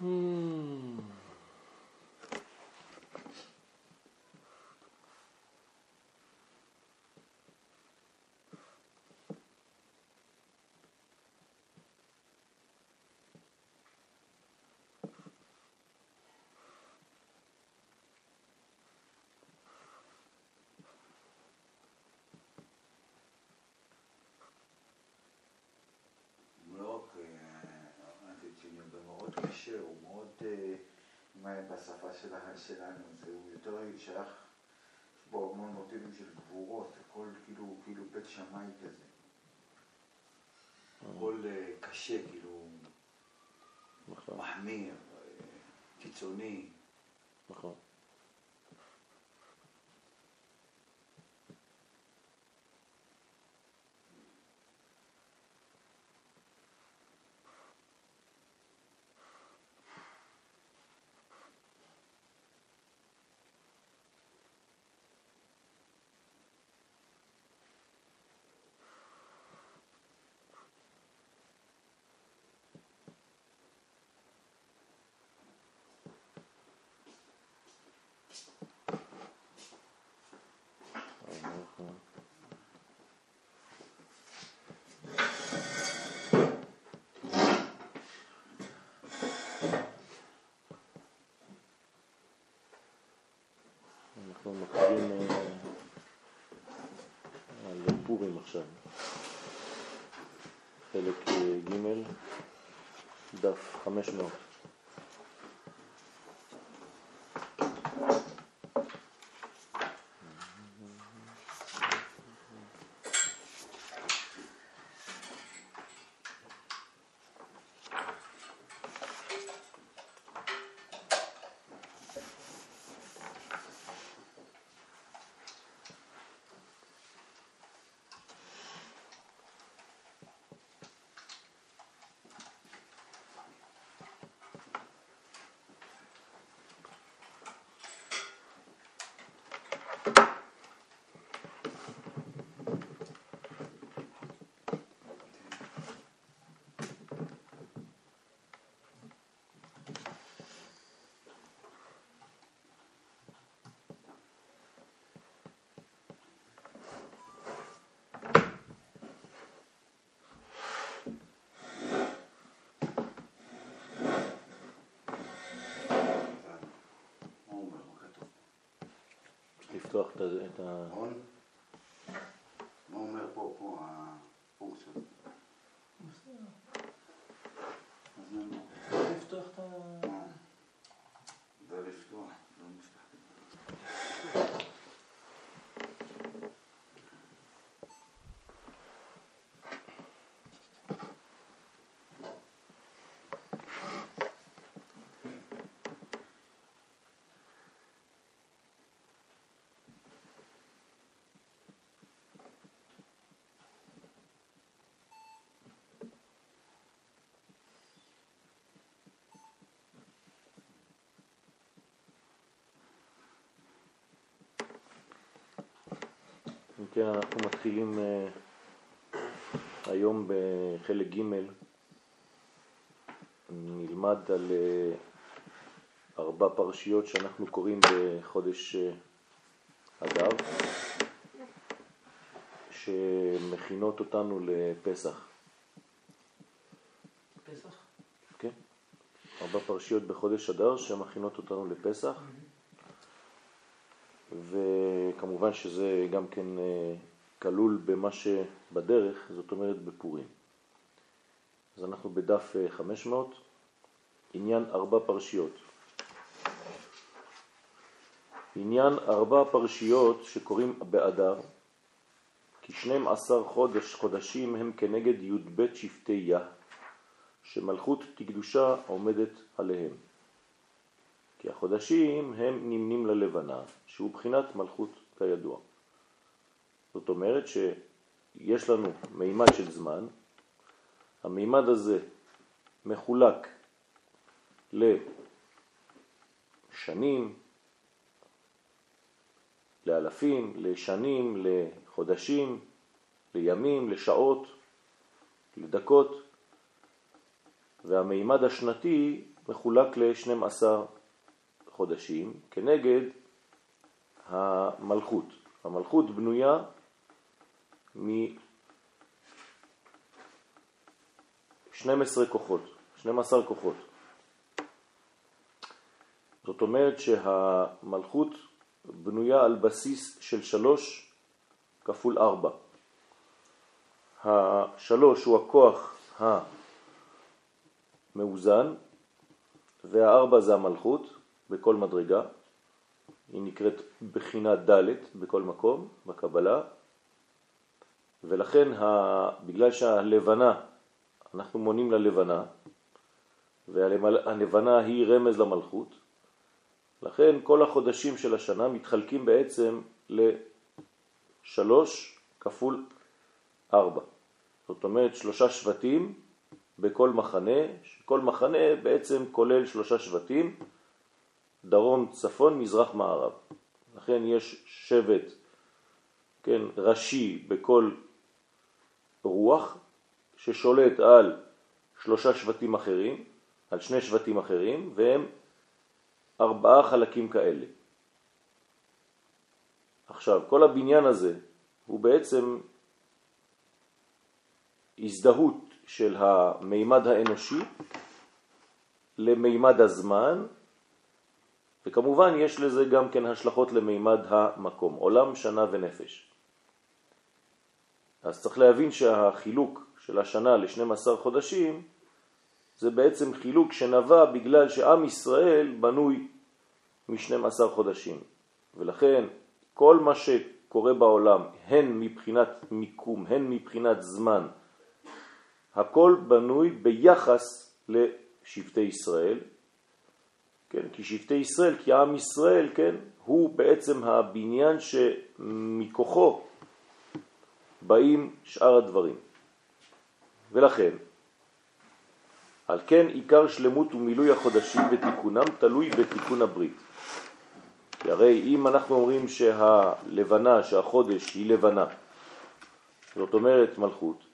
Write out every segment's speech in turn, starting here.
מאוד, אה, מאוד קשה, הוא מאוד, אה, בשפה שלנו, הוא יותר שייך, יש בו המון מוטיבים של גבורות, הכל כאילו, כאילו בית שמאי כזה. הכל אה, קשה, כאילו, נכון, מחמיר, קיצוני. נכון. מתחילים אה, על פורים עכשיו. חלק אה, ג', דף 500. מה הוא אומר? מה כתוב? לפתוח את ה- את ה... נכון? מה הוא אומר פה, פה, הפונקציות? אז מה הוא? לפתוח את ה... מה? זה לפתוח, לא נפתח. אם כן, אנחנו מתחילים אה, היום בחלק ג' נלמד על אה, ארבע פרשיות שאנחנו קוראים בחודש אה, אדר, שמכינות אותנו לפסח. פסח? כן? ארבע פרשיות בחודש אדר שמכינות אותנו לפסח. וכמובן שזה גם כן אה, כלול במה שבדרך, זאת אומרת בפורים. אז אנחנו בדף אה, 500, עניין ארבע פרשיות. עניין ארבע פרשיות שקוראים באדר, כי 12 חודש, חודשים הם כנגד י"ב שבטי יה, שמלכות תקדושה עומדת עליהם. כי החודשים הם נמנים ללבנה, שהוא בחינת מלכות כידוע. זאת אומרת שיש לנו מימד של זמן, המימד הזה מחולק לשנים, לאלפים, לשנים, לחודשים, לימים, לשעות, לדקות, והמימד השנתי מחולק ל-12 חודשים כנגד המלכות. המלכות בנויה מ-12 כוחות, 12 כוחות. זאת אומרת שהמלכות בנויה על בסיס של שלוש כפול ארבע. השלוש הוא הכוח המאוזן והארבע זה המלכות בכל מדרגה. היא נקראת בחינה ד' בכל מקום בקבלה ולכן ה... בגלל שהלבנה, אנחנו מונים ללבנה והלבנה היא רמז למלכות לכן כל החודשים של השנה מתחלקים בעצם לשלוש כפול ארבע. זאת אומרת שלושה שבטים בכל מחנה, כל מחנה בעצם כולל שלושה שבטים, דרום, צפון, מזרח, מערב. לכן יש שבט, כן, ראשי בכל רוח, ששולט על שלושה שבטים אחרים, על שני שבטים אחרים, והם ארבעה חלקים כאלה. עכשיו, כל הבניין הזה הוא בעצם הזדהות של המימד האנושי למימד הזמן, וכמובן יש לזה גם כן השלכות למימד המקום, עולם, שנה ונפש. אז צריך להבין שהחילוק של השנה ל-12 חודשים זה בעצם חילוק שנבע בגלל שעם ישראל בנוי מ-12 חודשים. ולכן כל מה שקורה בעולם, הן מבחינת מיקום, הן מבחינת זמן, הכל בנוי ביחס לשבטי ישראל, כן? כי שבטי ישראל, כי עם ישראל, כן, הוא בעצם הבניין שמכוחו באים שאר הדברים. ולכן, על כן עיקר שלמות ומילוי החודשים ותיקונם תלוי בתיקון הברית. כי הרי אם אנחנו אומרים שהלבנה, שהחודש היא לבנה, זאת אומרת מלכות,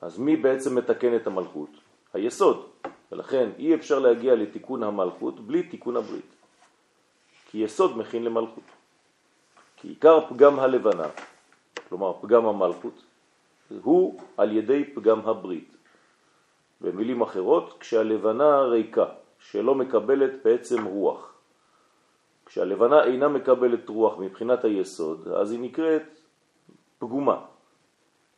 אז מי בעצם מתקן את המלכות? היסוד. ולכן אי אפשר להגיע לתיקון המלכות בלי תיקון הברית. כי יסוד מכין למלכות. כי עיקר פגם הלבנה, כלומר פגם המלכות, הוא על ידי פגם הברית. במילים אחרות, כשהלבנה ריקה, שלא מקבלת בעצם רוח. כשהלבנה אינה מקבלת רוח מבחינת היסוד, אז היא נקראת פגומה.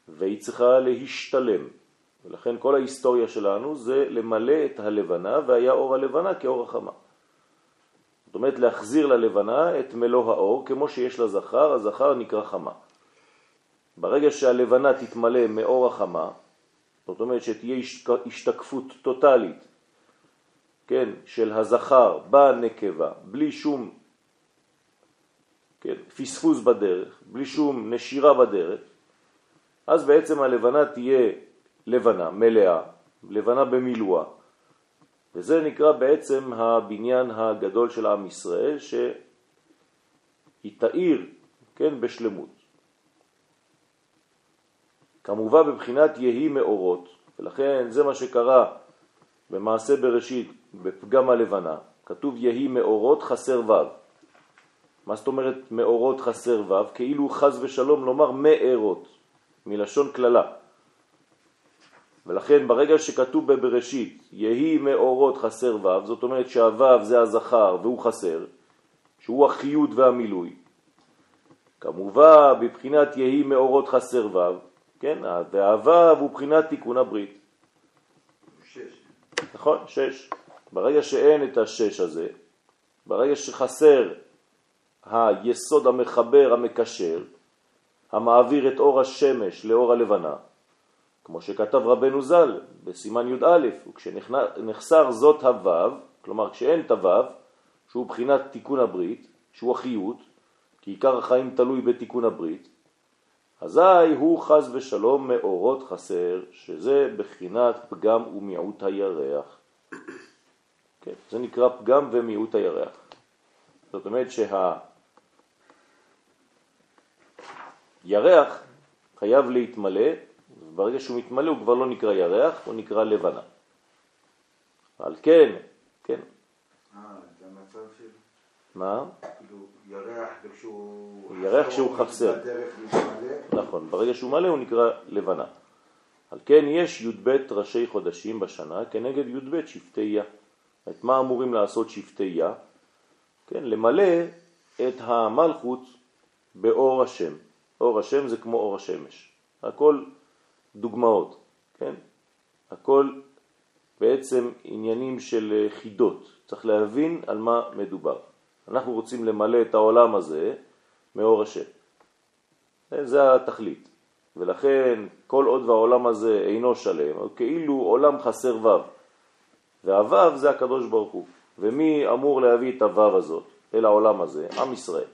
והיא צריכה להשתלם. ולכן כל ההיסטוריה שלנו זה למלא את הלבנה, והיה אור הלבנה כאור החמה. זאת אומרת להחזיר ללבנה את מלוא האור, כמו שיש לזכר, הזכר נקרא חמה. ברגע שהלבנה תתמלא מאור החמה, זאת אומרת שתהיה השתקפות טוטלית, כן, של הזכר בנקבה, בלי שום כן, פספוס בדרך, בלי שום נשירה בדרך, אז בעצם הלבנה תהיה לבנה, מלאה, לבנה במילואה. וזה נקרא בעצם הבניין הגדול של עם ישראל, שהיא תאיר, כן, בשלמות. כמובן בבחינת יהי מאורות, ולכן זה מה שקרה במעשה בראשית בפגם הלבנה, כתוב יהי מאורות חסר ו'. מה זאת אומרת מאורות חסר ו'? כאילו חז ושלום לומר מארות. מלשון כללה. ולכן ברגע שכתוב בבראשית, יהי מאורות חסר ו', זאת אומרת שהו' זה הזכר והוא חסר, שהוא החיות והמילוי. כמובן, בבחינת יהי מאורות חסר ו', כן, והו' הוא בחינת תיקון הברית. שש. נכון, שש. ברגע שאין את השש הזה, ברגע שחסר היסוד המחבר, המקשר, המעביר את אור השמש לאור הלבנה, כמו שכתב רבנו ז"ל בסימן י"א, וכשנחסר זאת הוו, כלומר כשאין את הוו, שהוא בחינת תיקון הברית, שהוא החיות, כי עיקר החיים תלוי בתיקון הברית, אזי הוא חז ושלום מאורות חסר, שזה בחינת פגם ומיעוט הירח. כן, זה נקרא פגם ומיעוט הירח. זאת אומרת שה... ירח חייב להתמלא, וברגע שהוא מתמלא הוא כבר לא נקרא ירח, הוא נקרא לבנה. על כן, כן. אה, זה המצב של... מה? כאילו, ירח וכשהוא... ירח כשהוא חסר. נכון, ברגע שהוא מלא הוא נקרא לבנה. על כן יש י"ב ראשי חודשים בשנה כנגד י"ב שבטי יה. את מה אמורים לעשות שבטי יה? כן, למלא את המלכות באור השם. אור השם זה כמו אור השמש. הכל דוגמאות, כן? הכל בעצם עניינים של חידות. צריך להבין על מה מדובר. אנחנו רוצים למלא את העולם הזה מאור השם. זה התכלית. ולכן כל עוד והעולם הזה אינו שלם, כאילו עולם חסר וו. והוו זה הקדוש ברוך הוא. ומי אמור להביא את הוו הזאת אל העולם הזה? עם ישראל.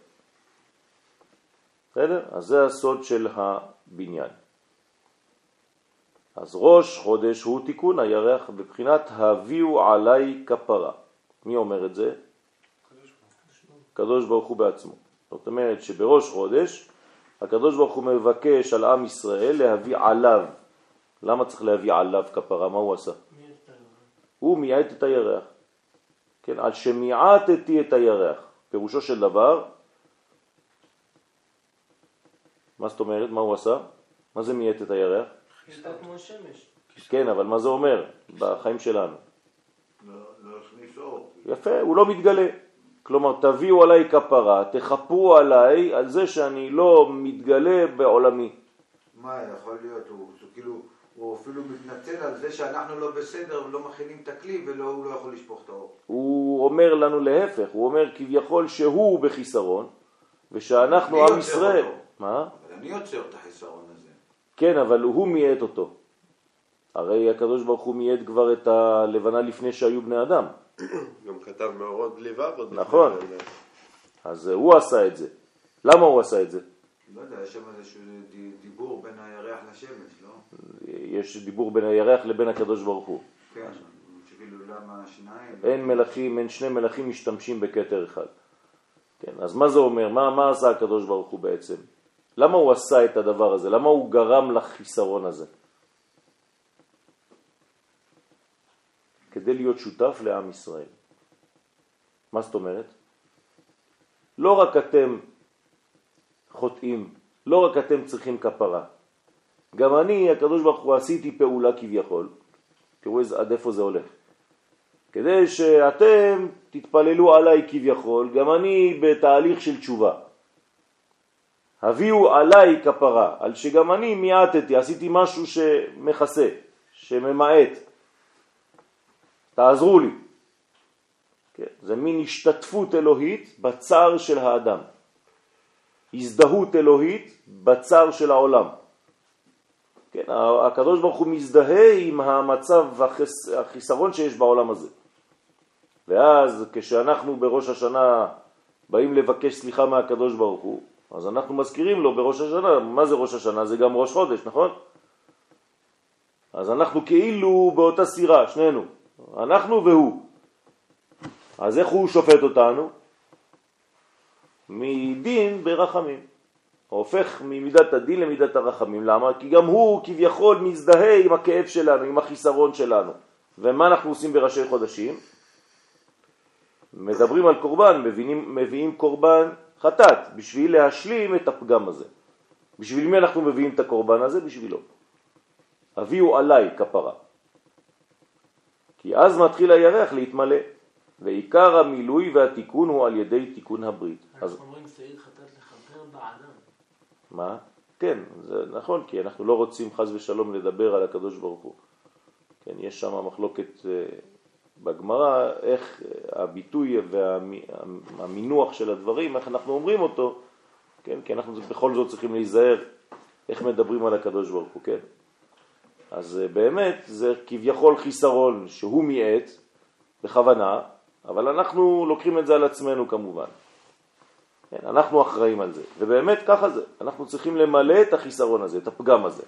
בסדר? אז זה הסוד של הבניין. אז ראש חודש הוא תיקון הירח בבחינת הביאו עליי כפרה. מי אומר את זה? הקדוש ברוך הוא בעצמו. זאת אומרת שבראש חודש הקדוש ברוך הוא מבקש על עם ישראל להביא עליו. למה צריך להביא עליו כפרה? מה הוא עשה? הוא מיעט את הירח. כן, על שמיעטתי את הירח. פירושו של דבר, מה זאת אומרת? מה הוא עשה? מה זה מיעט את הירח? כן, אבל מה זה אומר בחיים שלנו? לא לא. יפה, הוא לא מתגלה. כלומר, תביאו עליי כפרה, תחפרו עליי על זה שאני לא מתגלה בעולמי. מה יכול להיות? הוא הוא כאילו, הוא אפילו מתנצל על זה שאנחנו לא בסדר ולא מכינים את הכלי והוא לא יכול לשפוך את האור. הוא אומר לנו להפך, הוא אומר כביכול שהוא בחיסרון, ושאנחנו עם ישראל. אותו. מה? אבל אני יוצר את החיסרון. כן, אבל הוא מייעט אותו. הרי הקדוש ברוך הוא מייעט כבר את הלבנה לפני שהיו בני אדם. גם כתב מאורות ו' עוד נכון. אז הוא עשה את זה. למה הוא עשה את זה? לא יודע, יש שם איזשהו די- דיבור בין הירח לשמש, לא? יש דיבור בין הירח לבין הקדוש ברוך הוא. כן, שכאילו למה השניים? אין מלאכים, אין שני מלאכים משתמשים בכתר אחד. כן, אז מה זה אומר? מה, מה עשה הקדוש ברוך הוא בעצם? למה הוא עשה את הדבר הזה? למה הוא גרם לחיסרון הזה? כדי להיות שותף לעם ישראל. מה זאת אומרת? לא רק אתם חוטאים, לא רק אתם צריכים כפרה. גם אני, הקדוש ברוך הוא, עשיתי פעולה כביכול. תראו עד איפה זה הולך. כדי שאתם תתפללו עליי כביכול, גם אני בתהליך של תשובה. הביאו עליי כפרה, על שגם אני מיעטתי, עשיתי משהו שמכסה, שממעט. תעזרו לי. כן, זה מין השתתפות אלוהית בצער של האדם. הזדהות אלוהית בצער של העולם. כן, הקדוש ברוך הוא מזדהה עם המצב, החס, החיסרון שיש בעולם הזה. ואז כשאנחנו בראש השנה באים לבקש סליחה מהקדוש ברוך הוא, אז אנחנו מזכירים לו בראש השנה, מה זה ראש השנה? זה גם ראש חודש, נכון? אז אנחנו כאילו באותה סירה, שנינו, אנחנו והוא. אז איך הוא שופט אותנו? מדין ברחמים. הופך ממידת הדין למידת הרחמים. למה? כי גם הוא כביכול מזדהה עם הכאב שלנו, עם החיסרון שלנו. ומה אנחנו עושים בראשי חודשים? מדברים על קורבן, מביאים, מביאים קורבן חטאת, בשביל להשלים את הפגם הזה. בשביל מי אנחנו מביאים את הקורבן הזה? בשבילו. הביאו עליי כפרה. כי אז מתחיל הירח להתמלא, ועיקר המילוי והתיקון הוא על ידי תיקון הברית. אז אומרים שעיר חטאת לכפר בעדם. מה? כן, זה נכון, כי אנחנו לא רוצים חז ושלום לדבר על הקדוש ברוך הוא. כן, יש שם מחלוקת אה, בגמרא, איך הביטוי והמינוח של הדברים, איך אנחנו אומרים אותו, כן, כי אנחנו בכל זאת צריכים להיזהר איך מדברים על הקדוש ברוך הוא, כן? אז אה, באמת זה כביכול חיסרון שהוא מיעט בכוונה, אבל אנחנו לוקחים את זה על עצמנו כמובן. כן, אנחנו אחראים על זה, ובאמת ככה זה, אנחנו צריכים למלא את החיסרון הזה, את הפגם הזה.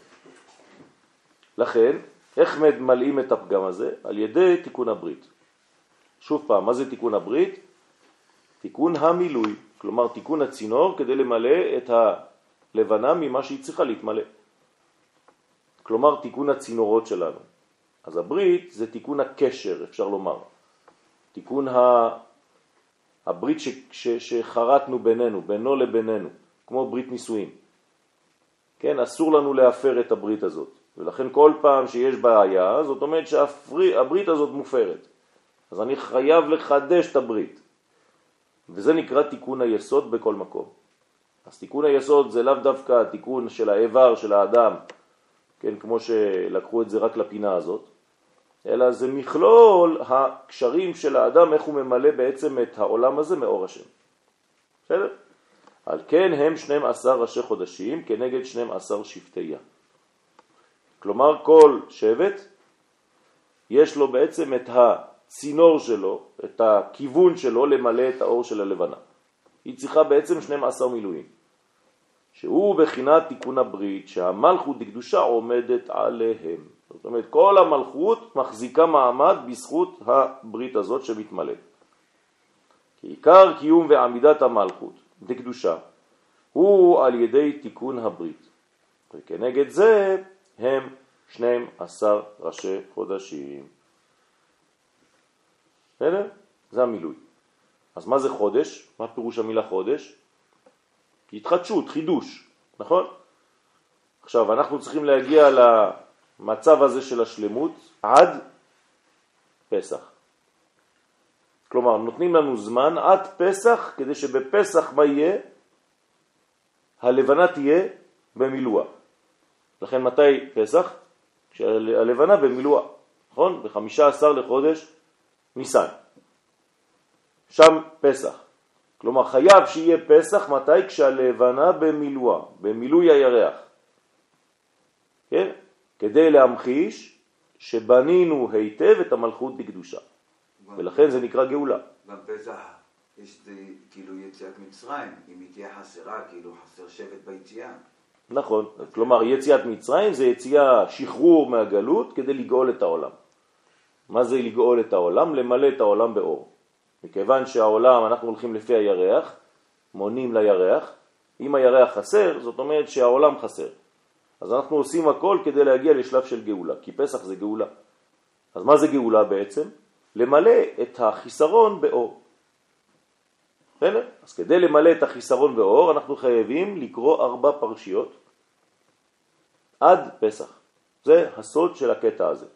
לכן, איך ממלאים את הפגם הזה? על ידי תיקון הברית. שוב פעם, מה זה תיקון הברית? תיקון המילוי, כלומר תיקון הצינור כדי למלא את הלבנה ממה שהיא צריכה להתמלא. כלומר תיקון הצינורות שלנו. אז הברית זה תיקון הקשר, אפשר לומר. תיקון ה... הברית ש... ש... שחרטנו בינינו, בינו לבינינו, כמו ברית נישואים. כן, אסור לנו להפר את הברית הזאת, ולכן כל פעם שיש בעיה, זאת אומרת שהברית הזאת מופרת. אז אני חייב לחדש את הברית. וזה נקרא תיקון היסוד בכל מקום. אז תיקון היסוד זה לאו דווקא התיקון של האיבר של האדם, כן, כמו שלקחו את זה רק לפינה הזאת, אלא זה מכלול הקשרים של האדם, איך הוא ממלא בעצם את העולם הזה מאור השם. בסדר? על כן הם 12 ראשי חודשים כנגד 12 שבטי כלומר כל שבט יש לו בעצם את הצינור שלו, את הכיוון שלו למלא את האור של הלבנה. היא צריכה בעצם 12 מילואים, שהוא בחינת תיקון הברית שהמלכות דקדושה עומדת עליהם. זאת אומרת, כל המלכות מחזיקה מעמד בזכות הברית הזאת שמתמלאת. כי עיקר קיום ועמידת המלכות דקדושה הוא על ידי תיקון הברית. וכנגד זה הם 12 ראשי חודשים. בסדר? זה המילוי. אז מה זה חודש? מה פירוש המילה חודש? התחדשות, חידוש, נכון? עכשיו, אנחנו צריכים להגיע למצב הזה של השלמות עד פסח. כלומר, נותנים לנו זמן עד פסח, כדי שבפסח מה יהיה? הלבנה תהיה במילואה. לכן מתי פסח? כשהלבנה במילואה, נכון? ב-15 לחודש ניסן. שם פסח. כלומר חייב שיהיה פסח מתי? כשהלבנה במילואה, במילוי הירח. כן? כדי להמחיש שבנינו היטב את המלכות בקדושה. ולכן זה נקרא גאולה. בפסח יש כאילו יציאת מצרים, אם היא תהיה חסרה, כאילו חסר שבט ביציאה. נכון, כלומר יציאת מצרים זה יציאה, שחרור מהגלות כדי לגאול את העולם. מה זה לגאול את העולם? למלא את העולם באור. מכיוון שהעולם, אנחנו הולכים לפי הירח, מונים לירח, אם הירח חסר, זאת אומרת שהעולם חסר. אז אנחנו עושים הכל כדי להגיע לשלב של גאולה, כי פסח זה גאולה. אז מה זה גאולה בעצם? למלא את החיסרון באור. בסדר? אז כדי למלא את החיסרון באור אנחנו חייבים לקרוא ארבע פרשיות עד פסח. זה הסוד של הקטע הזה.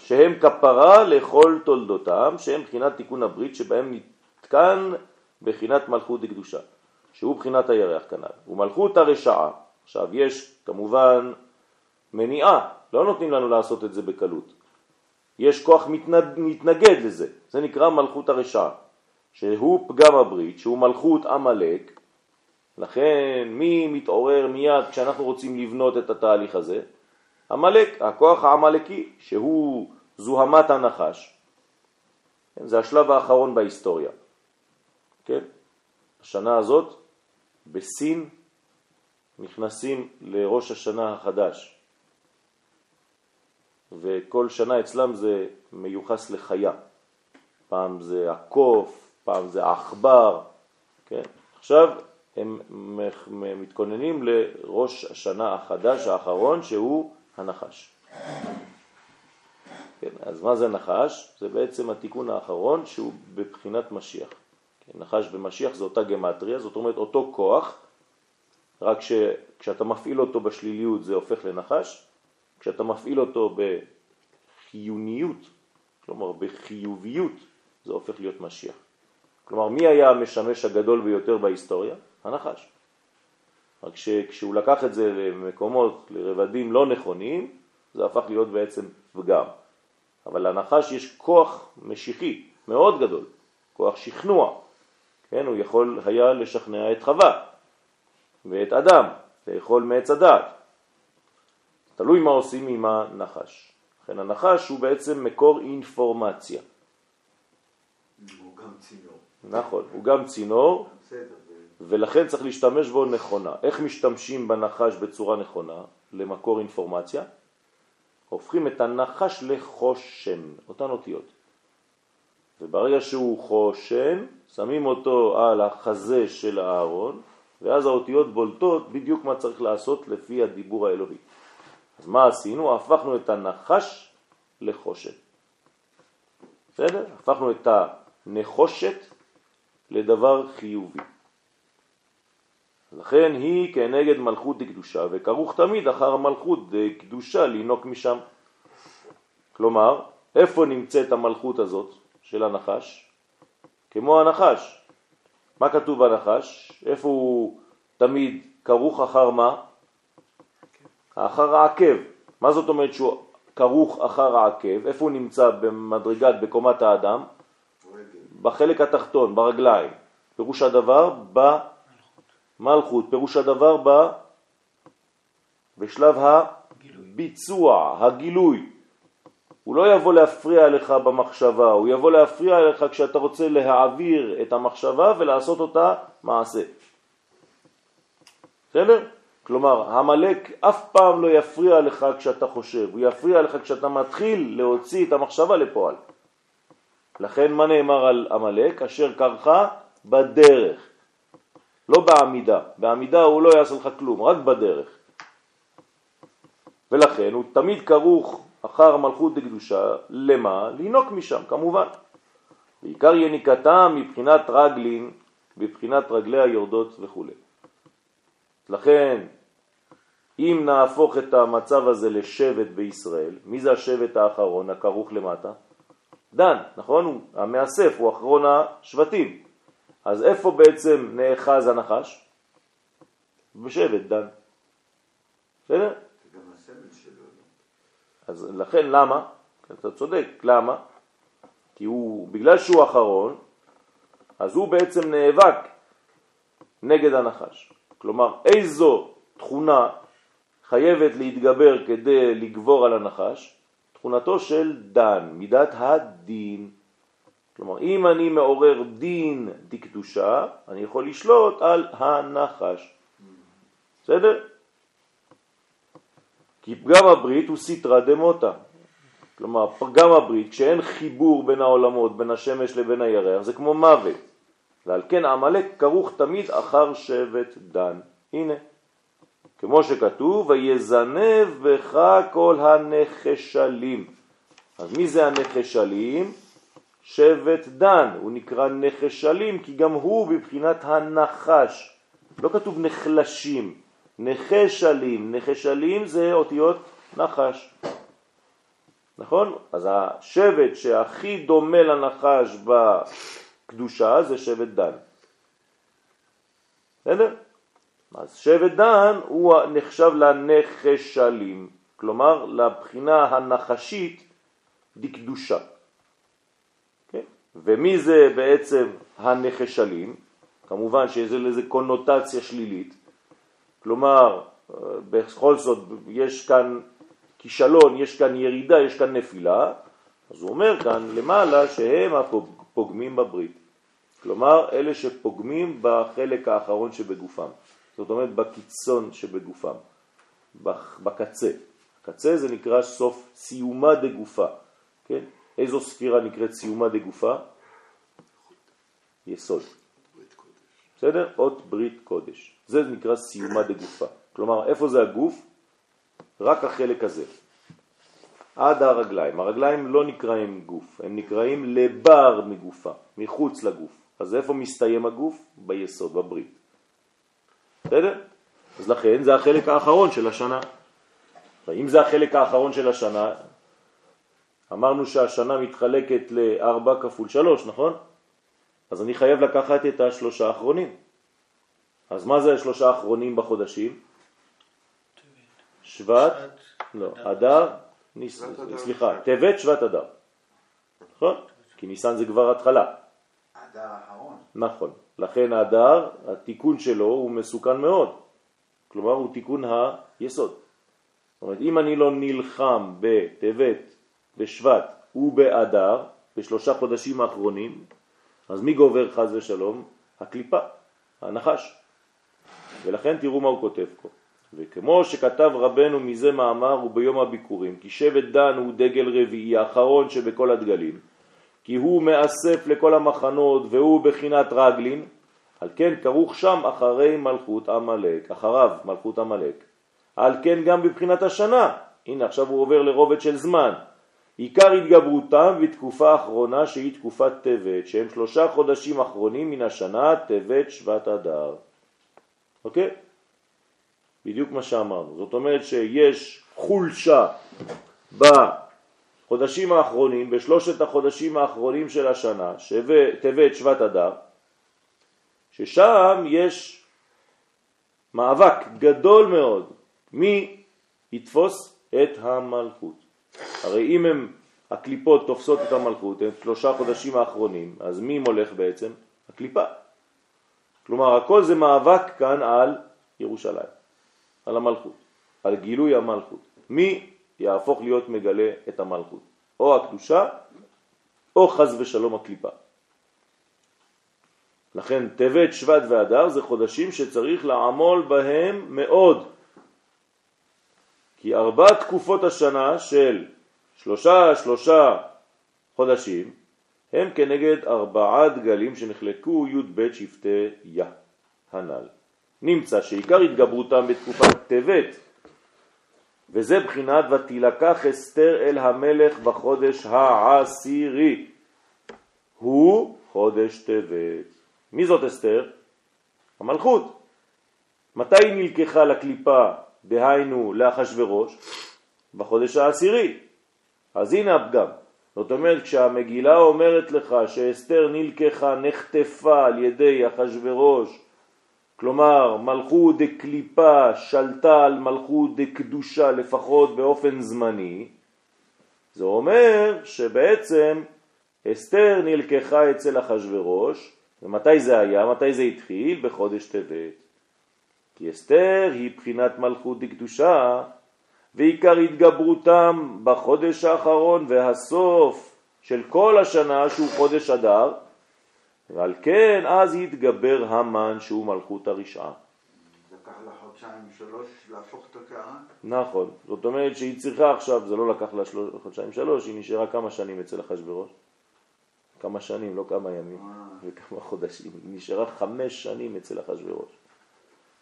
שהם כפרה לכל תולדותם, שהם בחינת תיקון הברית שבהם נתקן בחינת מלכות דקדושה, שהוא בחינת הירח כנ"ל. ומלכות הרשעה, עכשיו יש כמובן מניעה, לא נותנים לנו לעשות את זה בקלות. יש כוח מתנד, מתנגד לזה, זה נקרא מלכות הרשעה, שהוא פגם הברית, שהוא מלכות עמלק, לכן מי מתעורר מיד כשאנחנו רוצים לבנות את התהליך הזה? עמלק, הכוח העמלקי, שהוא זוהמת הנחש. כן, זה השלב האחרון בהיסטוריה. כן? השנה הזאת בסין נכנסים לראש השנה החדש, וכל שנה אצלם זה מיוחס לחיה. פעם זה הקוף, פעם זה העכבר, כן? עכשיו הם מתכוננים לראש השנה החדש האחרון שהוא הנחש. כן, אז מה זה נחש? זה בעצם התיקון האחרון שהוא בבחינת משיח. כן, נחש ומשיח זה אותה גמטריה, זאת אומרת אותו כוח, רק שכשאתה מפעיל אותו בשליליות זה הופך לנחש, כשאתה מפעיל אותו בחיוניות, כלומר בחיוביות, זה הופך להיות משיח. כלומר, מי היה המשמש הגדול ביותר בהיסטוריה? הנחש. רק שכשהוא לקח את זה למקומות, לרבדים לא נכונים, זה הפך להיות בעצם פגם. אבל לנחש יש כוח משיחי מאוד גדול, כוח שכנוע. כן, הוא יכול היה לשכנע את חווה ואת אדם, לאכול מעץ הדעת. תלוי מה עושים עם הנחש. לכן הנחש הוא בעצם מקור אינפורמציה. הוא גם צינור. נכון, הוא גם צינור, ולכן צריך להשתמש בו נכונה. איך משתמשים בנחש בצורה נכונה? למקור אינפורמציה? הופכים את הנחש לחושן, אותן אותיות. וברגע שהוא חושן, שמים אותו על החזה של הארון, ואז האותיות בולטות בדיוק מה צריך לעשות לפי הדיבור האלוהי. אז מה עשינו? הפכנו את הנחש לחושת. בסדר? הפכנו את הנחושת לדבר חיובי. לכן היא כנגד מלכות דקדושה, וכרוך תמיד אחר מלכות דקדושה לינוק משם. כלומר, איפה נמצאת המלכות הזאת של הנחש? כמו הנחש. מה כתוב בנחש? איפה הוא תמיד כרוך אחר מה? אחר העקב. מה זאת אומרת שהוא כרוך אחר העקב? איפה הוא נמצא במדרגת, בקומת האדם? בחלק התחתון, ברגליים. פירוש הדבר במלכות, פירוש הדבר ב... בשלב הביצוע, הגילוי. הוא לא יבוא להפריע לך במחשבה, הוא יבוא להפריע לך כשאתה רוצה להעביר את המחשבה ולעשות אותה מעשה. בסדר? כלומר, המלאק אף פעם לא יפריע לך כשאתה חושב, הוא יפריע לך כשאתה מתחיל להוציא את המחשבה לפועל. לכן מה נאמר על המלאק? אשר קרחה בדרך, לא בעמידה. בעמידה הוא לא יעשה לך כלום, רק בדרך. ולכן הוא תמיד כרוך אחר מלכות דקדושה, למה? לינוק משם, כמובן. בעיקר יניקתם מבחינת רגלין, מבחינת רגלי היורדות וכו'. לכן, אם נהפוך את המצב הזה לשבט בישראל, מי זה השבט האחרון, הכרוך למטה? דן, נכון? הוא המאסף, הוא אחרון השבטים. אז איפה בעצם נאחז הנחש? בשבט דן. בסדר? אז לכן למה? אתה צודק, למה? כי הוא, בגלל שהוא אחרון, אז הוא בעצם נאבק נגד הנחש. כלומר, איזו תכונה חייבת להתגבר כדי לגבור על הנחש? תכונתו של דן, מידת הדין. כלומר, אם אני מעורר דין דקדושה, אני יכול לשלוט על הנחש. בסדר? כי פגם הברית הוא סתרא דמוטה. כלומר, פגם הברית, כשאין חיבור בין העולמות, בין השמש לבין הירח, זה כמו מוות. ועל כן עמלק כרוך תמיד אחר שבט דן. הנה, כמו שכתוב, ויזנב בך כל הנחשלים. אז מי זה הנחשלים? שבט דן, הוא נקרא נחשלים כי גם הוא בבחינת הנחש. לא כתוב נחלשים, נחשלים, נחשלים זה אותיות נחש. נכון? אז השבט שהכי דומה לנחש בקדושה זה שבט דן. בסדר? אז שבט דן הוא נחשב לנחשלים, כלומר לבחינה הנחשית דקדושה. ומי זה בעצם הנחשלים? כמובן שיש לזה קונוטציה שלילית, כלומר, בכל זאת יש כאן כישלון, יש כאן ירידה, יש כאן נפילה, אז הוא אומר כאן למעלה שהם הפוגמים בברית. כלומר, אלה שפוגמים בחלק האחרון שבגופם. זאת אומרת, בקיצון שבגופם, בקצה. קצה זה נקרא סוף סיומה דגופה, כן? איזו ספירה נקראת סיומה דגופה? יסוד. בסדר? אות ברית קודש. זה נקרא סיומה דגופה. כלומר, איפה זה הגוף? רק החלק הזה. עד הרגליים. הרגליים לא נקראים גוף, הם נקראים לבר מגופה, מחוץ לגוף. אז איפה מסתיים הגוף? ביסוד, בברית. בסדר? אז לכן זה החלק האחרון של השנה. אם זה החלק האחרון של השנה, אמרנו שהשנה מתחלקת לארבע כפול שלוש, נכון? אז אני חייב לקחת את השלושה האחרונים. אז מה זה השלושה האחרונים בחודשים? שבט, לא, אדר, סליחה, טבת, שבט, אדר. נכון? כי ניסן זה כבר התחלה. אדר האחרון. נכון. לכן האדר, התיקון שלו הוא מסוכן מאוד. כלומר, הוא תיקון היסוד. זאת אומרת, אם אני לא נלחם בטבת, בשבט ובאדר, בשלושה חודשים האחרונים, אז מי גובר חז ושלום? הקליפה, הנחש. ולכן תראו מה הוא כותב פה. וכמו שכתב רבנו מזה מאמר וביום הביקורים, כי שבט דן הוא דגל רביעי, האחרון שבכל הדגלים, כי הוא מאסף לכל המחנות והוא בחינת רגלין, על כן כרוך שם אחרי מלכות המלאק, אחריו מלכות המלאק. על כן גם בבחינת השנה הנה עכשיו הוא עובר לרובד של זמן. עיקר התגברותם בתקופה האחרונה שהיא תקופת טבת, שהם שלושה חודשים אחרונים מן השנה, טבת שבט אדר. אוקיי? בדיוק מה שאמרנו. זאת אומרת שיש חולשה בחודשים האחרונים, בשלושת החודשים האחרונים של השנה, טבת שבט אדר, ששם יש מאבק גדול מאוד מי יתפוס את המלכות. הרי אם הם, הקליפות תופסות את המלכות, הם שלושה חודשים האחרונים, אז מי מולך בעצם? הקליפה. כלומר, הכל זה מאבק כאן על ירושלים, על המלכות, על גילוי המלכות. מי יהפוך להיות מגלה את המלכות? או הקדושה, או חז ושלום הקליפה. לכן טבת, שבט ואדר זה חודשים שצריך לעמול בהם מאוד. כי ארבע תקופות השנה של שלושה שלושה חודשים הם כנגד ארבעה דגלים שנחלקו י"ב שבטי יה הנ"ל. נמצא שעיקר התגברותם בתקופת טבת וזה בחינת ותילקח אסתר אל המלך בחודש העשירי הוא חודש טבת. מי זאת אסתר? המלכות. מתי נלקחה לקליפה, דהיינו לאחשוורוש? בחודש העשירי. אז הנה הפגם. זאת אומרת, כשהמגילה אומרת לך שאסתר נלקחה, נחטפה על ידי אחשוורוש, כלומר מלכות דקליפה שלטה על מלכות דקדושה לפחות באופן זמני, זה אומר שבעצם אסתר נלקחה אצל אחשוורוש, ומתי זה היה? מתי זה התחיל? בחודש טבת. כי אסתר היא בחינת מלכות דקדושה, ועיקר התגברותם בחודש האחרון והסוף של כל השנה שהוא חודש אדר, ועל כן אז יתגבר המן שהוא מלכות הרשעה. לקח לה חודשיים שלוש להפוך את הקערה? נכון, זאת אומרת שהיא צריכה עכשיו, זה לא לקח לה חודשיים שלוש, היא נשארה כמה שנים אצל אחשוורוש. כמה שנים, לא כמה ימים אה. וכמה חודשים. היא נשארה חמש שנים אצל אחשוורוש.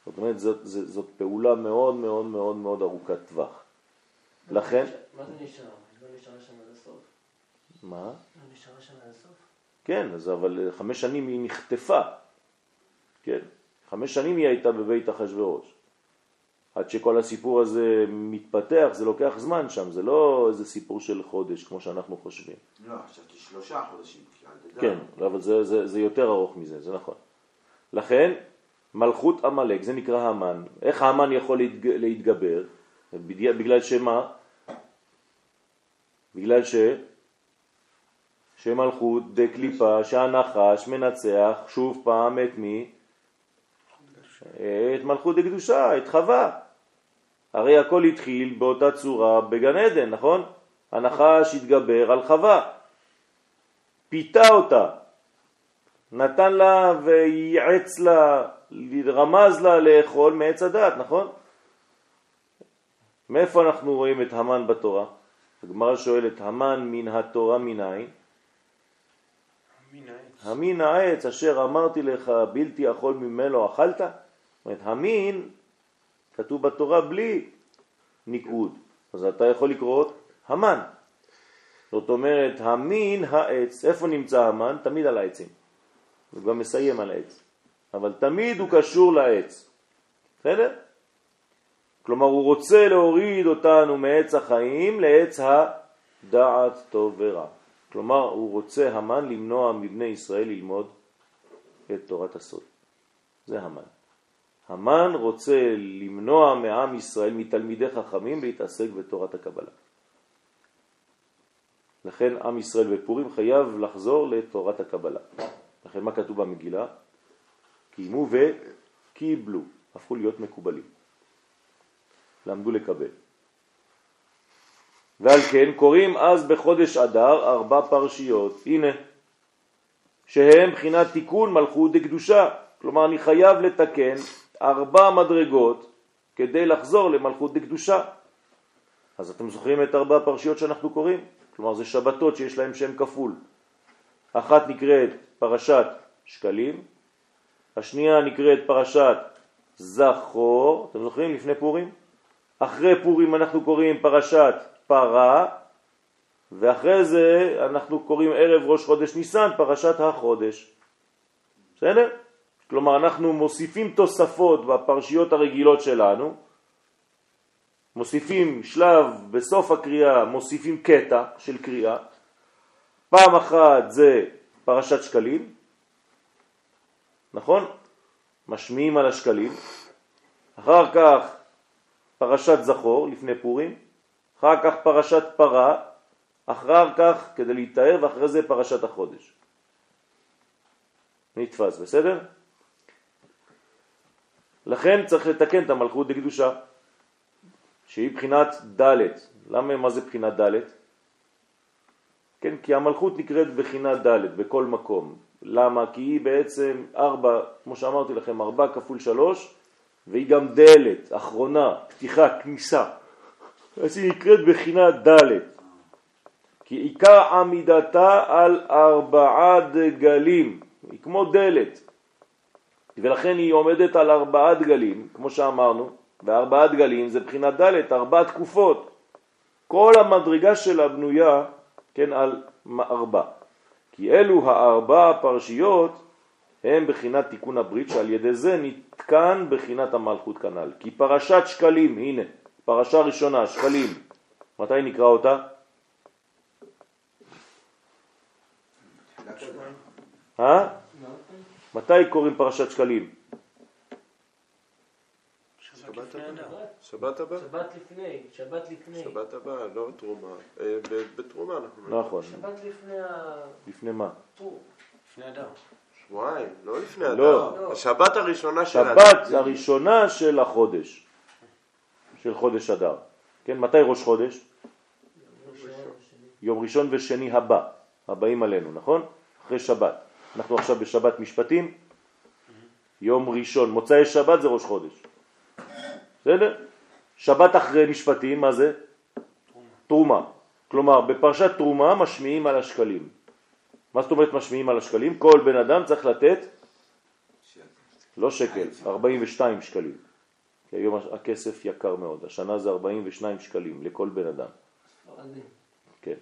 זאת אומרת, זאת, זאת, זאת פעולה מאוד מאוד מאוד מאוד ארוכת טווח. לכן... מה זה נשאר? לא נשארה שם עד הסוף? מה? לא נשארה שם עד הסוף? כן, אז אבל חמש שנים היא נחטפה. כן, חמש שנים היא הייתה בבית אחשוורוש. עד שכל הסיפור הזה מתפתח, זה לוקח זמן שם, זה לא איזה סיפור של חודש כמו שאנחנו חושבים. לא, חשבתי שלושה חודשים. כן, אבל זה, זה, זה יותר ארוך מזה, זה נכון. לכן, מלכות עמלק, זה נקרא המן. איך המן יכול להתג... להתגבר? בגלל שמה? בגלל ש... שמלכות דקליפה, שהנחש מנצח שוב פעם את מי? את מלכות דקדושה, את חווה. הרי הכל התחיל באותה צורה בגן עדן, נכון? הנחש התגבר על חווה, פיתה אותה, נתן לה וייעץ לה, רמז לה לאכול מעץ הדת, נכון? מאיפה אנחנו רואים את המן בתורה? הגמרא שואלת, המן מן התורה מנין? המין העץ אשר אמרתי לך בלתי אכול ממנו אכלת? זאת אומרת, המין כתוב בתורה בלי ניקוד, אז אתה יכול לקרוא המן. זאת אומרת, המין העץ, איפה נמצא המן? תמיד על העצים. הוא גם מסיים על העץ. אבל תמיד הוא קשור לעץ. בסדר? כלומר, הוא רוצה להוריד אותנו מעץ החיים לעץ הדעת טוב ורע. כלומר, הוא רוצה המן למנוע מבני ישראל ללמוד את תורת הסוד. זה המן. המן רוצה למנוע מעם ישראל, מתלמידי חכמים, להתעסק בתורת הקבלה. לכן עם ישראל בפורים חייב לחזור לתורת הקבלה. לכן מה כתוב במגילה? קיימו וקיבלו, הפכו להיות מקובלים. למדו לקבל. ועל כן קוראים אז בחודש אדר ארבע פרשיות, הנה, שהם בחינת תיקון מלכות דקדושה. כלומר, אני חייב לתקן ארבע מדרגות כדי לחזור למלכות דקדושה. אז אתם זוכרים את ארבע הפרשיות שאנחנו קוראים? כלומר, זה שבתות שיש להם שם כפול. אחת נקראת פרשת שקלים, השנייה נקראת פרשת זכור, אתם זוכרים לפני פורים? אחרי פורים אנחנו קוראים פרשת פרה, ואחרי זה אנחנו קוראים ערב ראש חודש ניסן פרשת החודש. בסדר? כלומר אנחנו מוסיפים תוספות בפרשיות הרגילות שלנו, מוסיפים שלב בסוף הקריאה, מוסיפים קטע של קריאה. פעם אחת זה פרשת שקלים, נכון? משמיעים על השקלים. אחר כך פרשת זכור לפני פורים, אחר כך פרשת פרה, אחר כך כדי להתאר ואחרי זה פרשת החודש. נתפס, בסדר? לכן צריך לתקן את המלכות דקדושה, שהיא בחינת ד'. למה, מה זה בחינת ד'? כן, כי המלכות נקראת בחינת ד' בכל מקום. למה? כי היא בעצם ארבע, כמו שאמרתי לכם, ארבע כפול שלוש, והיא גם דלת, אחרונה, פתיחה, כניסה. אז היא נקראת בחינת ד'. כי עיקר עמידתה על ארבעה דגלים, היא כמו דלת. ולכן היא עומדת על ארבעה דגלים, כמו שאמרנו, וארבעה דגלים זה בחינת ד', ארבע תקופות. כל המדרגה שלה בנויה, כן, על ארבע. כי אלו הארבע הפרשיות הם בחינת תיקון הברית, שעל ידי זה נתקן בחינת המלכות כנ"ל. כי פרשת שקלים, הנה, פרשה ראשונה, שקלים, מתי נקרא אותה? אה? מתי קוראים פרשת שקלים? שבת הבאה. שבת הבאה? שבת לפני, שבת לפני. שבת הבאה, לא תרומה. אה, ב- בתרומה אנחנו... נכון. שבת לפני ה... לפני מה? ט"ו. לפני אדם. שבועיים, לא לפני לא. אדם. השבת הראשונה של שבת הראשונה של החודש, של חודש אדר. כן, מתי ראש חודש? יום ראשון ושני הבא, הבאים עלינו, נכון? אחרי שבת. אנחנו עכשיו בשבת משפטים, יום ראשון, מוצאי שבת זה ראש חודש. בסדר? שבת אחרי משפטים, מה זה? תרומה. כלומר, בפרשת תרומה משמיעים על השקלים. מה זאת אומרת משמיעים על השקלים? כל בן אדם צריך לתת, לא שקל, 42 שקלים. כי היום הכסף יקר מאוד, השנה זה 42 שקלים לכל בן אדם. ספרדים. כן,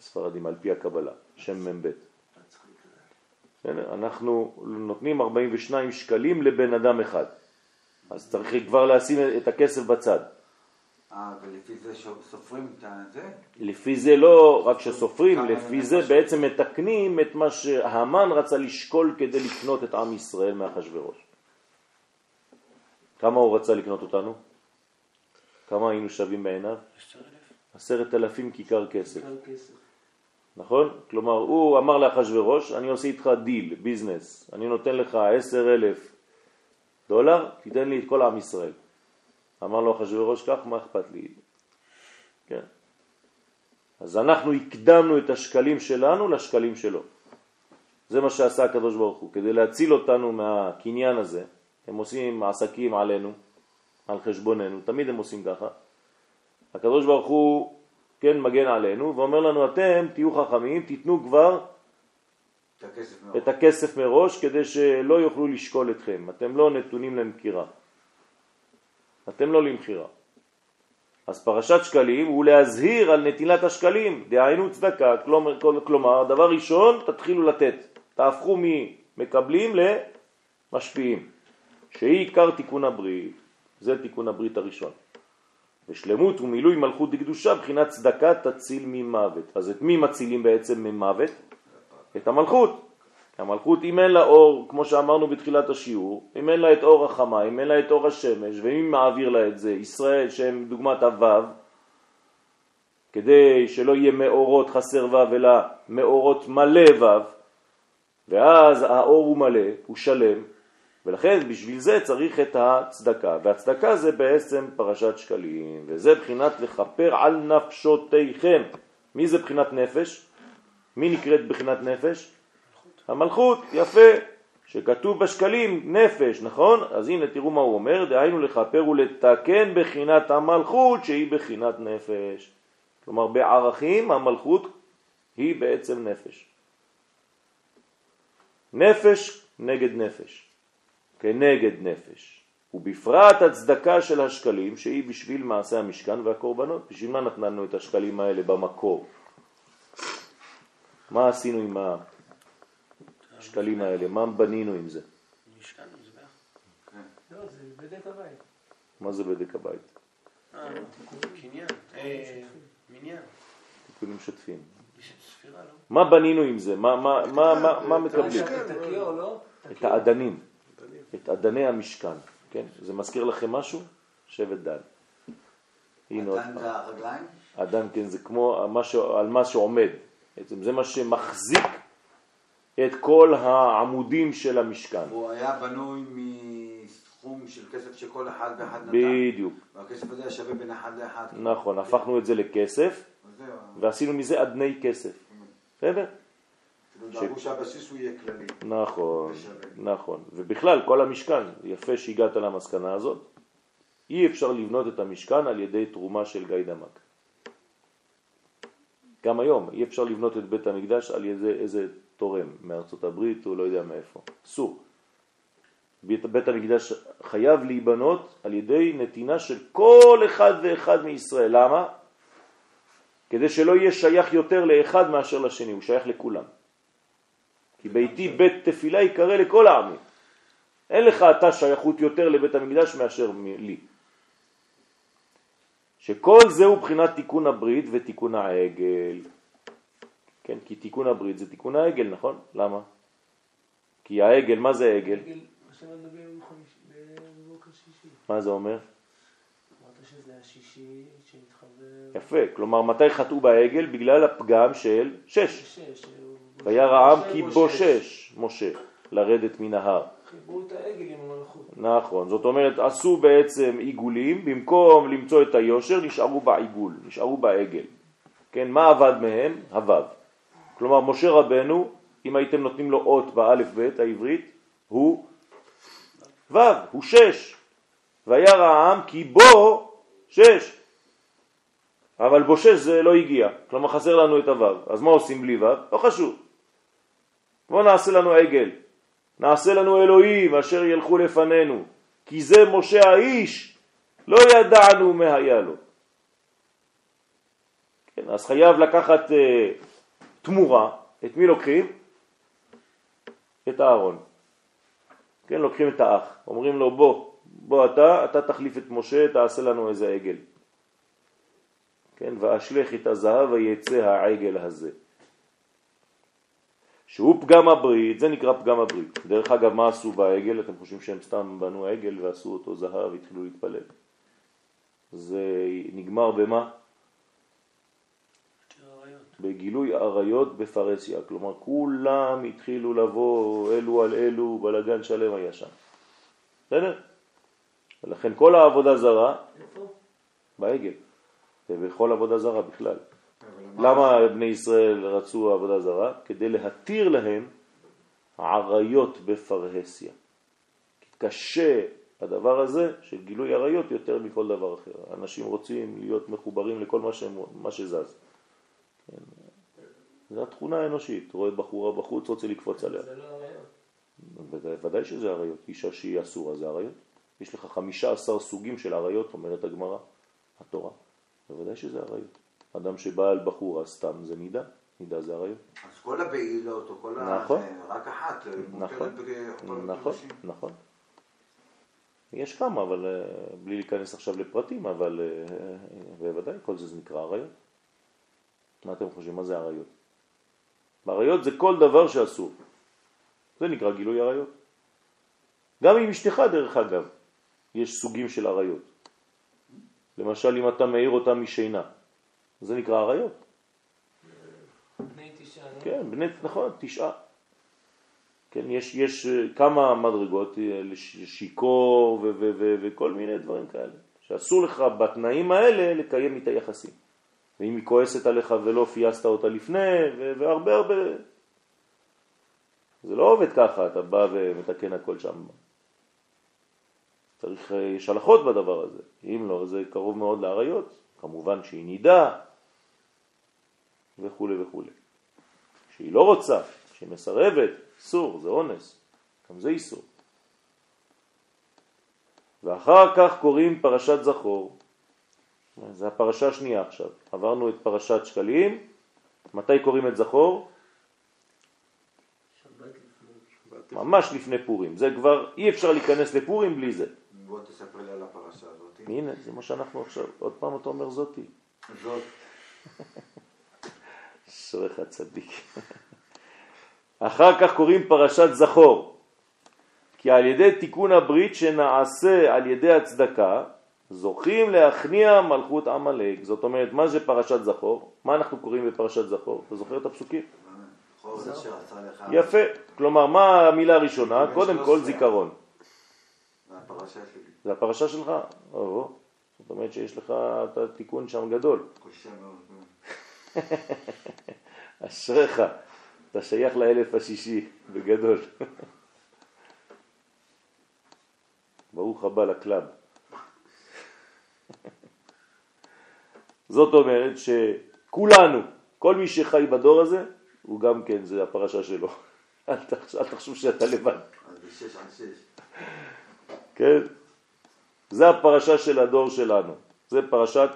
ספרדים על פי הקבלה, שם מ"ב. אנחנו נותנים 42 שקלים לבן אדם אחד. אז צריך כבר לשים את הכסף בצד. אה, ולפי זה סופרים את זה? לפי זה לא רק שסופרים, לפי זה. בעצם מתקנים את מה שהמן רצה לשקול כדי לקנות את עם ישראל מאחשוורוש. כמה הוא רצה לקנות אותנו? כמה היינו שווים בעיניו? עשרת אלפים כיכר כסף. נכון? כלומר, הוא אמר לאחשוורוש, אני עושה איתך דיל, ביזנס, אני נותן לך עשר אלף דולר, תיתן לי את כל עם ישראל. אמר לו אחשוורוש, כך, מה אכפת לי? כן. אז אנחנו הקדמנו את השקלים שלנו לשקלים שלו. זה מה שעשה הקדוש ברוך הוא, כדי להציל אותנו מהקניין הזה. הם עושים עסקים עלינו, על חשבוננו, תמיד הם עושים ככה. הקדוש ברוך הוא כן מגן עלינו ואומר לנו אתם תהיו חכמים, תיתנו כבר את הכסף מראש כדי שלא יוכלו לשקול אתכם, אתם לא נתונים למכירה, אתם לא למכירה. אז פרשת שקלים הוא להזהיר על נטילת השקלים, דהיינו צדקה, כלומר, כלומר דבר ראשון תתחילו לתת, תהפכו ממקבלים למשפיעים, שהיא עיקר תיקון הברית, זה תיקון הברית הראשון. ושלמות ומילוי מלכות דקדושה בחינת צדקה תציל ממוות. אז את מי מצילים בעצם ממוות? את המלכות. המלכות אם אין לה אור, כמו שאמרנו בתחילת השיעור, אם אין לה את אור החמה, אם אין לה את אור השמש, ומי מעביר לה את זה? ישראל שהם דוגמת הוו, כדי שלא יהיה מאורות חסר וו, אלא מאורות מלא וו, ואז האור הוא מלא, הוא שלם, ולכן בשביל זה צריך את הצדקה, והצדקה זה בעצם פרשת שקלים, וזה בחינת לכפר על נפשותיכם. מי זה בחינת נפש? מי נקראת בחינת נפש? המלכות, יפה, שכתוב בשקלים נפש, נכון? אז הנה תראו מה הוא אומר, דהיינו לכפר ולתקן בחינת המלכות שהיא בחינת נפש. כלומר בערכים המלכות היא בעצם נפש. נפש נגד נפש, כנגד נפש. ובפרט הצדקה של השקלים שהיא בשביל מעשה המשכן והקורבנות. בשביל מה נתנו את השקלים האלה במקור? מה עשינו עם השקלים האלה? מה בנינו עם זה? מזבח. לא, זה. מה זה בדק הבית? אה. אה, מניין. תיקונים שוטפים. ספירה, לא? מה בנינו עם זה? מה, מה, מה, מה, מה מקבלים? את לא? האדנים, את אדני המשכן, כן? זה מזכיר לכם משהו? שבט דן. הנה עוד נתן את פעם. הרגליים? אדן, כן, זה כמו מה ש... על מה שעומד. בעצם זה מה שמחזיק את כל העמודים של המשכן. הוא היה בנוי מסכום של כסף שכל אחד ואחד נתן. בדיוק. והכסף הזה היה שווה בין אחד לאחד. נכון, הפכנו את זה לכסף. ועשינו מזה אדני כסף. בסדר? כאילו דאגו שהבסיס הוא יהיה כללי. נכון. נכון. ובכלל, כל המשכן, יפה שהגעת למסקנה הזאת, אי אפשר לבנות את המשכן על ידי תרומה של גיא דמק. גם היום, אי אפשר לבנות את בית המקדש על ידי איזה תורם מארצות הברית או לא יודע מאיפה. אסור. בית, בית המקדש חייב להיבנות על ידי נתינה של כל אחד ואחד מישראל. למה? כדי שלא יהיה שייך יותר לאחד מאשר לשני, הוא שייך לכולם. כי ביתי בית תפילה יקרא לכל העמים. אין לך אתה שייכות יותר לבית המקדש מאשר לי. שכל זה הוא בחינת תיקון הברית ותיקון העגל. כן, כי תיקון הברית זה תיקון העגל, נכון? למה? כי העגל, מה זה שישי. מה זה אומר? יפה, כלומר מתי חטאו בעגל? בגלל הפגם של שש. שש. וירא העם כי בושש משה לרדת מן ההר. חיברו את העגל עם המלכות. נכון, זאת אומרת עשו בעצם עיגולים, במקום למצוא את היושר נשארו בעיגול, נשארו בעגל. כן, מה עבד מהם? הוו. כלומר משה רבנו, אם הייתם נותנים לו אות באלף בית העברית, הוא וו, הוא שש. וירא העם כי בו שש. אבל בו שש זה לא הגיע, כלומר חסר לנו את הוו. אז מה עושים בלי וו? לא חשוב. בואו נעשה לנו עגל. נעשה לנו אלוהים אשר ילכו לפנינו, כי זה משה האיש, לא ידענו מה היה לו. כן, אז חייב לקחת uh, תמורה, את מי לוקחים? את הארון. כן, לוקחים את האח, אומרים לו בוא, בוא אתה, אתה תחליף את משה, תעשה לנו איזה עגל. כן, ואשלך את הזהב ויצא העגל הזה. שהוא פגם הברית, זה נקרא פגם הברית. דרך אגב, מה עשו בעגל? אתם חושבים שהם סתם בנו עגל ועשו אותו זהב והתחילו להתפלל. זה נגמר במה? בגילוי עריות בפרסיה. כלומר, כולם התחילו לבוא אלו על אלו, בלגן שלם היה שם. בסדר? ולכן כל העבודה זרה? בעגל, ובכל עבודה זרה בכלל. למה בני ישראל רצו עבודה זרה? כדי להתיר להם עריות בפרהסיה. קשה הדבר הזה של גילוי עריות יותר מכל דבר אחר. אנשים רוצים להיות מחוברים לכל מה, שהם, מה שזז. כן. זו התכונה האנושית. רואה בחורה בחוץ, רוצה לקפוץ עליה. זה לא הרעיון. ודאי, ודאי שזה עריות. אישה שהיא אסורה זה עריות. יש לך חמישה עשר סוגים של עריות, אומרת הגמרא, התורה. בוודאי שזה עריות. אדם שבא על בחורה סתם זה נידה, נידה זה עריות. אז כל הבעילות או כל ה... נכון. זה, רק אחת. אה, נכון, נכון. נכון. יש כמה, אבל אה, בלי להיכנס עכשיו לפרטים, אבל אה, בוודאי כל זה, זה נקרא עריות. מה אתם חושבים? מה זה עריות? עריות זה כל דבר שאסור. זה נקרא גילוי עריות. גם עם אשתך דרך אגב, יש סוגים של עריות. למשל אם אתה מאיר אותה משינה, זה נקרא עריות. בני תשעה, לא? כן, בני, נכון, תשעה. כן, יש, יש אה, כמה מדרגות, אה, שיכור וכל מיני דברים כאלה, שאסור לך בתנאים האלה לקיים איתה יחסים. ואם היא כועסת עליך ולא פייסת אותה לפני, והרבה הרבה... זה לא עובד ככה, אתה בא ומתקן הכל שם. צריך, אה, יש הלכות בדבר הזה. אם לא, זה קרוב מאוד לעריות. כמובן שהיא נידה וכו' וכו'. שהיא לא רוצה, שהיא מסרבת, אסור, זה אונס, גם זה איסור. ואחר כך קוראים פרשת זכור. זה הפרשה השנייה עכשיו. עברנו את פרשת שקלים, מתי קוראים את זכור? ממש לפני פורים. זה כבר, אי אפשר להיכנס לפורים בלי זה. בוא תספר לי על הפרשה הזאת. הנה, זה מה שאנחנו עכשיו, עוד פעם אתה אומר זאתי. זאת, אשריך צדיק. אחר כך קוראים פרשת זכור, כי על ידי תיקון הברית שנעשה על ידי הצדקה, זוכים להכניע מלכות עמלק. זאת אומרת, מה זה פרשת זכור? מה אנחנו קוראים בפרשת זכור? אתה זוכר את הפסוקים? יפה. כלומר, מה המילה הראשונה? קודם כל 13. זיכרון. זה הפרשה שלך? זאת אומרת שיש לך את התיקון שם גדול. קשה מאוד. אשריך, אתה שייך לאלף השישי, בגדול. ברוך הבא לקלאב. זאת אומרת שכולנו, כל מי שחי בדור הזה, הוא גם כן, זה הפרשה שלו. אל תחשוב, שאתה לבד. כן? זה הפרשה של הדור שלנו. זה פרשת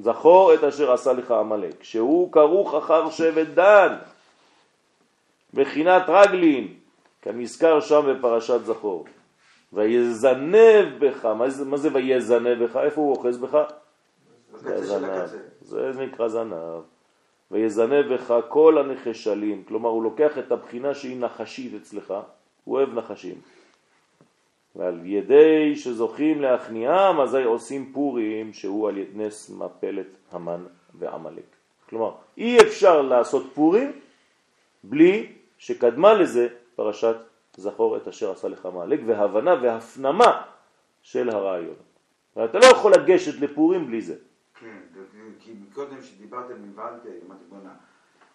זכור את אשר עשה לך עמלק, שהוא כרוך אחר שבט דן, בחינת רגלין, כנזכר שם בפרשת זכור. ויזנב בך, מה זה, מה זה ויזנב בך? איפה הוא אוחז בך? הזנב. זה נקרא זנב. ויזנב בך כל הנחשלים, כלומר הוא לוקח את הבחינה שהיא נחשית אצלך, הוא אוהב נחשים. ועל ידי שזוכים להכניעם, אזי עושים פורים, שהוא על ידי נס מפלת המן ועמלק. כלומר, אי אפשר לעשות פורים בלי שקדמה לזה פרשת זכור את אשר עשה לך מעלק, והבנה והפנמה של הרעיון. ואתה לא יכול לגשת לפורים בלי זה. כן, כי קודם שדיברתם נבהלתי, אמרתי בוא'נה,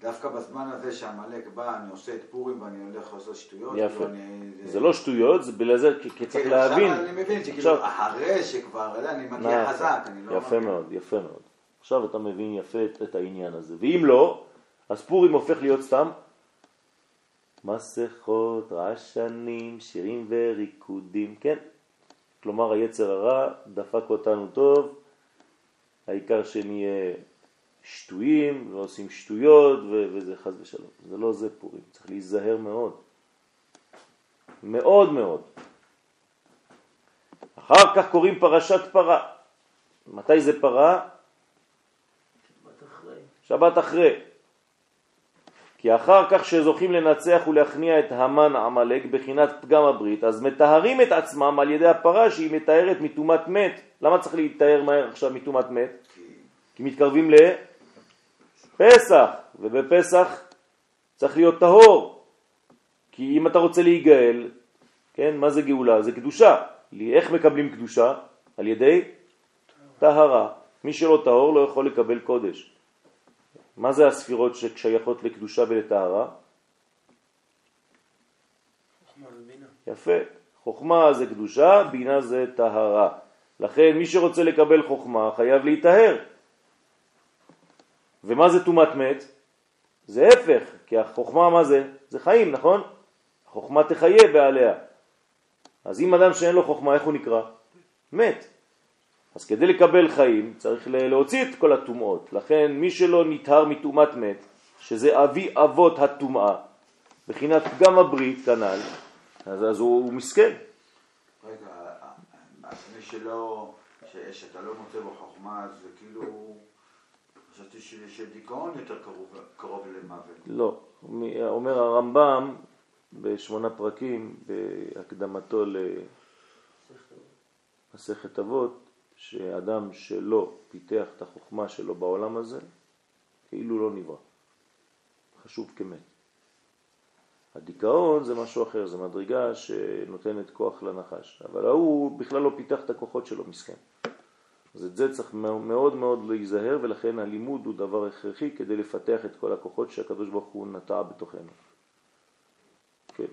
דווקא בזמן הזה שהעמלק בא, אני עושה את פורים ואני הולך לעשות שטויות. יפה. כאילו אני- זה לא שטויות, זה בגלל זה, כי צריך כן, להבין. עכשיו אני מבין שכאילו עכשיו- אחרי שכבר, אני מגיע נכון. חזק, אני לא... יפה מגיע- מאוד, יפה מאוד. עכשיו אתה מבין יפה את, את העניין הזה. ואם לא, אז פורים הופך להיות סתם מסכות, רעשנים, שירים וריקודים, כן. כלומר היצר הרע דפק אותנו טוב, העיקר שנהיה שטויים ועושים שטויות ו- וזה חז ושלום. זה לא זה פורים, צריך להיזהר מאוד. מאוד מאוד. אחר כך קוראים פרשת פרה. מתי זה פרה? שבת אחרי. שבת אחרי. כי אחר כך שזוכים לנצח ולהכניע את המן עמלק בחינת פגם הברית, אז מתארים את עצמם על ידי הפרה שהיא מתארת מטומאת מת. למה צריך להתאר מהר עכשיו מטומאת מת? כי מתקרבים לפסח, ובפסח צריך להיות טהור. כי אם אתה רוצה להיגאל, כן, מה זה גאולה? זה קדושה. איך מקבלים קדושה? על ידי טהרה. מי שלא טהור לא יכול לקבל קודש. מה זה הספירות ששייכות לקדושה ולטהרה? יפה. חוכמה זה קדושה, בינה זה טהרה. לכן מי שרוצה לקבל חוכמה חייב להיטהר. ומה זה תומת מת? זה הפך, כי החוכמה מה זה? זה חיים, נכון? החוכמה תחיה בעליה. אז אם אדם שאין לו חוכמה, איך הוא נקרא? מת. אז כדי לקבל חיים צריך להוציא את כל הטומאות. לכן מי שלא נטהר מטומאת מת, שזה אבי אבות הטומאה, בחינת פגם הברית כנ"ל, אז, אז הוא, הוא מסכן. רגע, אז מי שלא, שאתה לא מוצא בו חוכמה, זה כאילו, חשבתי שדיכאון יותר קרוב- קרוב למוות. לא. אומר הרמב"ם בשמונה פרקים, בהקדמתו למסכת אבות, שאדם שלא פיתח את החוכמה שלו בעולם הזה, כאילו לא נברא. חשוב כמת. הדיכאון זה משהו אחר, זה מדרגה שנותנת כוח לנחש, אבל ההוא בכלל לא פיתח את הכוחות שלו, מסכן. אז את זה צריך מאוד מאוד להיזהר, ולכן הלימוד הוא דבר הכרחי כדי לפתח את כל הכוחות שהקדוש ברוך הוא נטע בתוכנו. כן.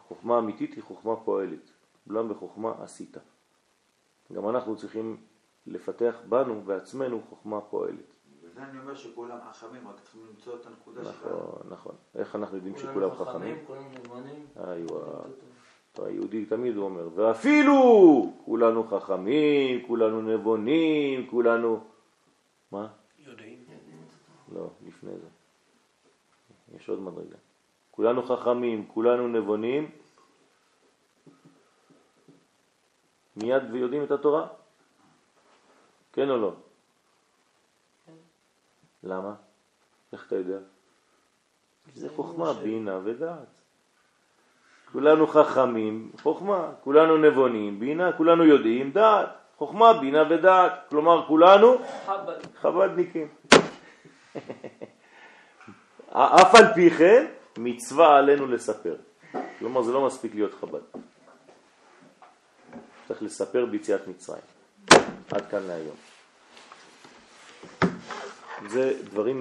החוכמה האמיתית היא חוכמה פועלת, אולם בחוכמה עשית. גם אנחנו צריכים לפתח בנו בעצמנו חוכמה פועלת. וזה אני אומר שכולם חכמים, רק צריכים למצוא את הנקודה שלהם. נכון, נכון. איך אנחנו יודעים שכולם חכמים? כולם נבונים. איווה. היהודי תמיד הוא אומר, ואפילו כולנו חכמים, כולנו נבונים, כולנו... מה? יודעים. לא, לפני זה. יש עוד מדרגה. כולנו חכמים, כולנו נבונים, מיד ויודעים את התורה? כן או לא? למה? איך אתה יודע? זה חוכמה, בינה ודעת. כולנו חכמים, חוכמה, כולנו נבונים, בינה, כולנו יודעים, דעת, חוכמה, בינה ודעת, כלומר כולנו חב"ד. חב"דניקים. אף על פי כן, מצווה עלינו לספר. כלומר, זה לא מספיק להיות חב"ד. צריך לספר ביציאת מצרים. עד כאן להיום. זה דברים